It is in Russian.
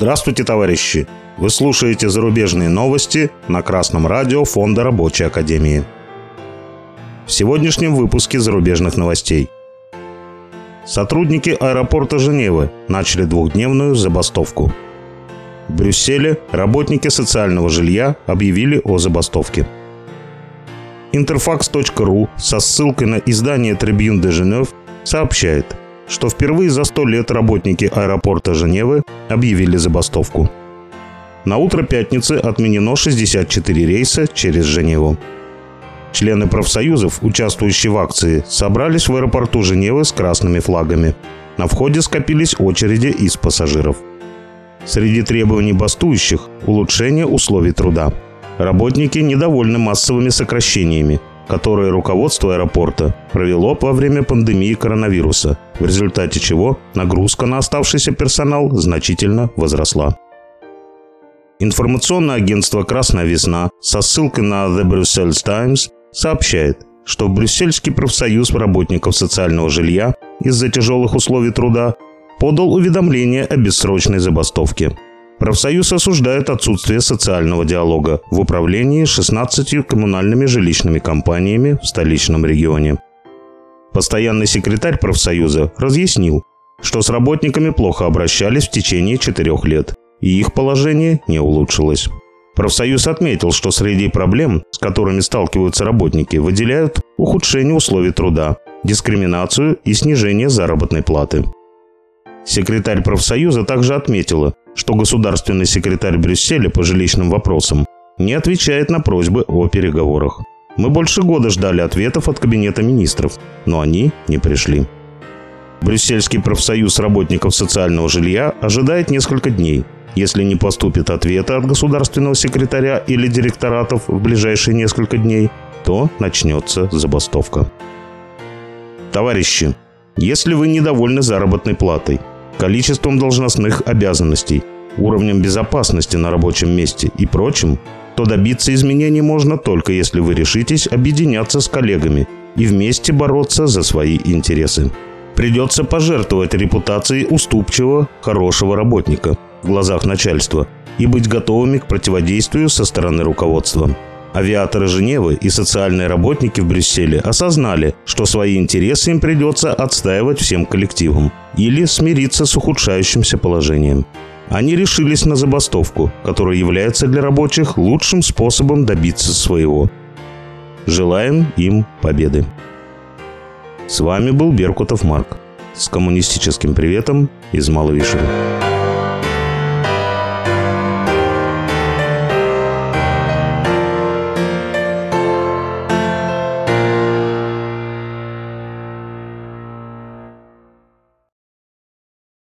Здравствуйте, товарищи! Вы слушаете зарубежные новости на Красном радио Фонда Рабочей Академии. В сегодняшнем выпуске зарубежных новостей. Сотрудники аэропорта Женевы начали двухдневную забастовку. В Брюсселе работники социального жилья объявили о забастовке. Интерфакс.ру со ссылкой на издание Tribune de Genève сообщает – что впервые за 100 лет работники аэропорта Женевы объявили забастовку. На утро пятницы отменено 64 рейса через Женеву. Члены профсоюзов, участвующие в акции, собрались в аэропорту Женевы с красными флагами. На входе скопились очереди из пассажиров. Среди требований бастующих – улучшение условий труда. Работники недовольны массовыми сокращениями, которые руководство аэропорта провело во время пандемии коронавируса, в результате чего нагрузка на оставшийся персонал значительно возросла. Информационное агентство «Красная весна» со ссылкой на The Brussels Times сообщает, что Брюссельский профсоюз работников социального жилья из-за тяжелых условий труда подал уведомление о бессрочной забастовке – Профсоюз осуждает отсутствие социального диалога в управлении 16 коммунальными жилищными компаниями в столичном регионе. Постоянный секретарь профсоюза разъяснил, что с работниками плохо обращались в течение четырех лет, и их положение не улучшилось. Профсоюз отметил, что среди проблем, с которыми сталкиваются работники, выделяют ухудшение условий труда, дискриминацию и снижение заработной платы. Секретарь профсоюза также отметила, что государственный секретарь Брюсселя по жилищным вопросам не отвечает на просьбы о переговорах. Мы больше года ждали ответов от Кабинета министров, но они не пришли. Брюссельский профсоюз работников социального жилья ожидает несколько дней. Если не поступит ответа от государственного секретаря или директоратов в ближайшие несколько дней, то начнется забастовка. Товарищи, если вы недовольны заработной платой, количеством должностных обязанностей, уровнем безопасности на рабочем месте и прочим, то добиться изменений можно только если вы решитесь объединяться с коллегами и вместе бороться за свои интересы. Придется пожертвовать репутацией уступчивого, хорошего работника в глазах начальства и быть готовыми к противодействию со стороны руководства. Авиаторы Женевы и социальные работники в Брюсселе осознали, что свои интересы им придется отстаивать всем коллективом или смириться с ухудшающимся положением. Они решились на забастовку, которая является для рабочих лучшим способом добиться своего. Желаем им победы. С вами был Беркутов Марк. С коммунистическим приветом из Маловишева.